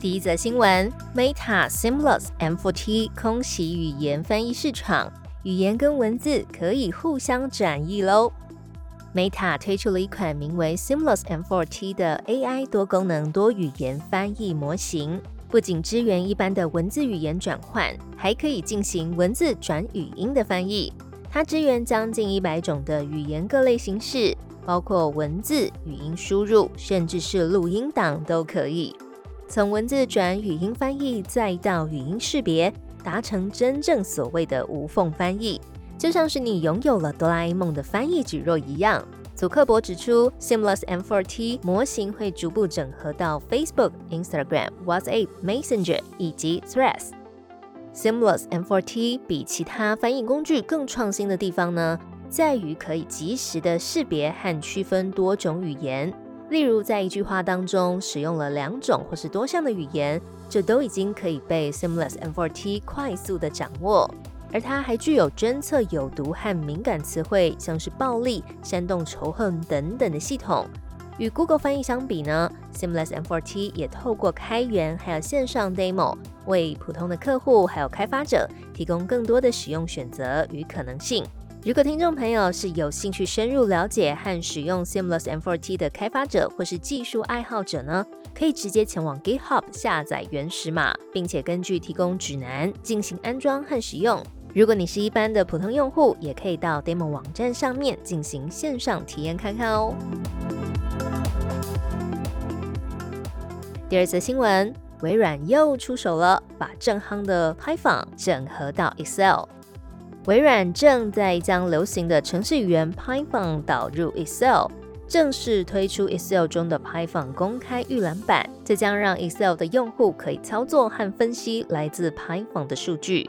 第一则新闻：Meta Seamless M4T 空袭语言翻译市场，语言跟文字可以互相转译喽。Meta 推出了一款名为 Seamless M4T 的 AI 多功能多语言翻译模型，不仅支援一般的文字语言转换，还可以进行文字转语音的翻译。它支援将近一百种的语言各类形式，包括文字、语音输入，甚至是录音档都可以。从文字转语音翻译，再到语音识别，达成真正所谓的无缝翻译，就像是你拥有了哆啦 A 梦的翻译举若一样。祖克伯指出，Seamless M4T 模型会逐步整合到 Facebook、Instagram、WhatsApp、Messenger 以及 Threads。Seamless M4T 比其他翻译工具更创新的地方呢，在于可以及时的识别和区分多种语言。例如，在一句话当中使用了两种或是多项的语言，这都已经可以被 Seamless M4T 快速的掌握。而它还具有侦测有毒和敏感词汇，像是暴力、煽动仇恨等等的系统。与 Google 翻译相比呢，Seamless M4T 也透过开源还有线上 demo，为普通的客户还有开发者提供更多的使用选择与可能性。如果听众朋友是有兴趣深入了解和使用 Seamless M4T 的开发者或是技术爱好者呢，可以直接前往 GitHub 下载原始码，并且根据提供指南进行安装和使用。如果你是一般的普通用户，也可以到 Demo 网站上面进行线上体验看看哦。第二则新闻，微软又出手了，把正夯的 Python 整合到 Excel。微软正在将流行的程式语言 Python 导入 Excel，正式推出 Excel 中的 Python 公开预览版。这将让 Excel 的用户可以操作和分析来自 Python 的数据。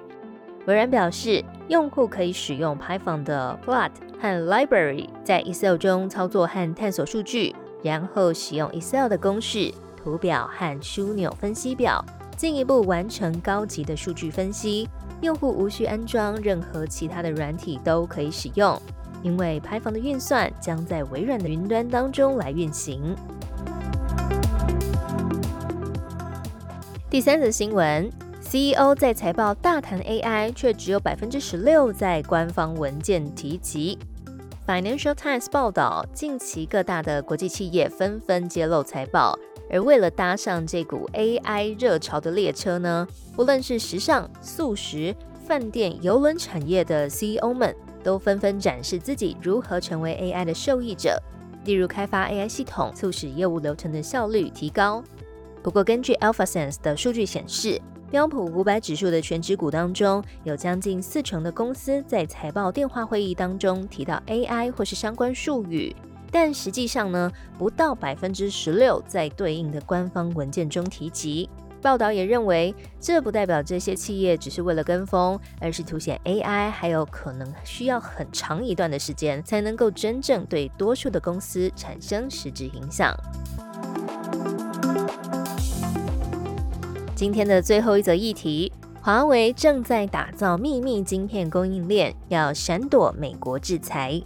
微软表示，用户可以使用 Python 的 Plot 和 Library 在 Excel 中操作和探索数据，然后使用 Excel 的公式、图表和枢纽分析表，进一步完成高级的数据分析。用户无需安装任何其他的软体都可以使用，因为拍房的运算将在微软的云端当中来运行。第三则新闻，CEO 在财报大谈 AI，却只有百分之十六在官方文件提及。Financial Times 报道，近期各大的国际企业纷纷揭露财报，而为了搭上这股 AI 热潮的列车呢，不论是时尚、素食、饭店、游轮产业的 CEO 们，都纷纷展示自己如何成为 AI 的受益者，例如开发 AI 系统，促使业务流程的效率提高。不过，根据 AlphaSense 的数据显示，标普五百指数的全指股当中，有将近四成的公司在财报电话会议当中提到 AI 或是相关术语，但实际上呢，不到百分之十六在对应的官方文件中提及。报道也认为，这不代表这些企业只是为了跟风，而是凸显 AI 还有可能需要很长一段的时间才能够真正对多数的公司产生实质影响。今天的最后一则议题，华为正在打造秘密晶片供应链，要闪躲美国制裁。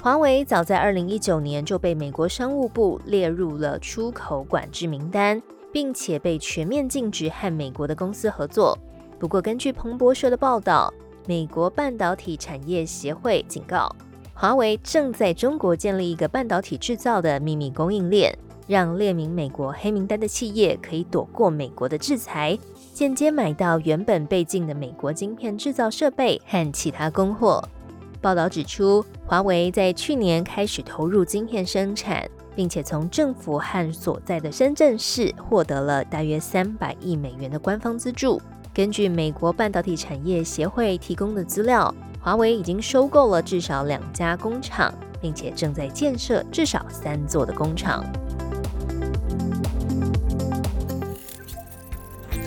华为早在二零一九年就被美国商务部列入了出口管制名单，并且被全面禁止和美国的公司合作。不过，根据彭博社的报道，美国半导体产业协会警告，华为正在中国建立一个半导体制造的秘密供应链。让列名美国黑名单的企业可以躲过美国的制裁，间接买到原本被禁的美国晶片制造设备和其他供货。报道指出，华为在去年开始投入晶片生产，并且从政府和所在的深圳市获得了大约三百亿美元的官方资助。根据美国半导体产业协会提供的资料，华为已经收购了至少两家工厂，并且正在建设至少三座的工厂。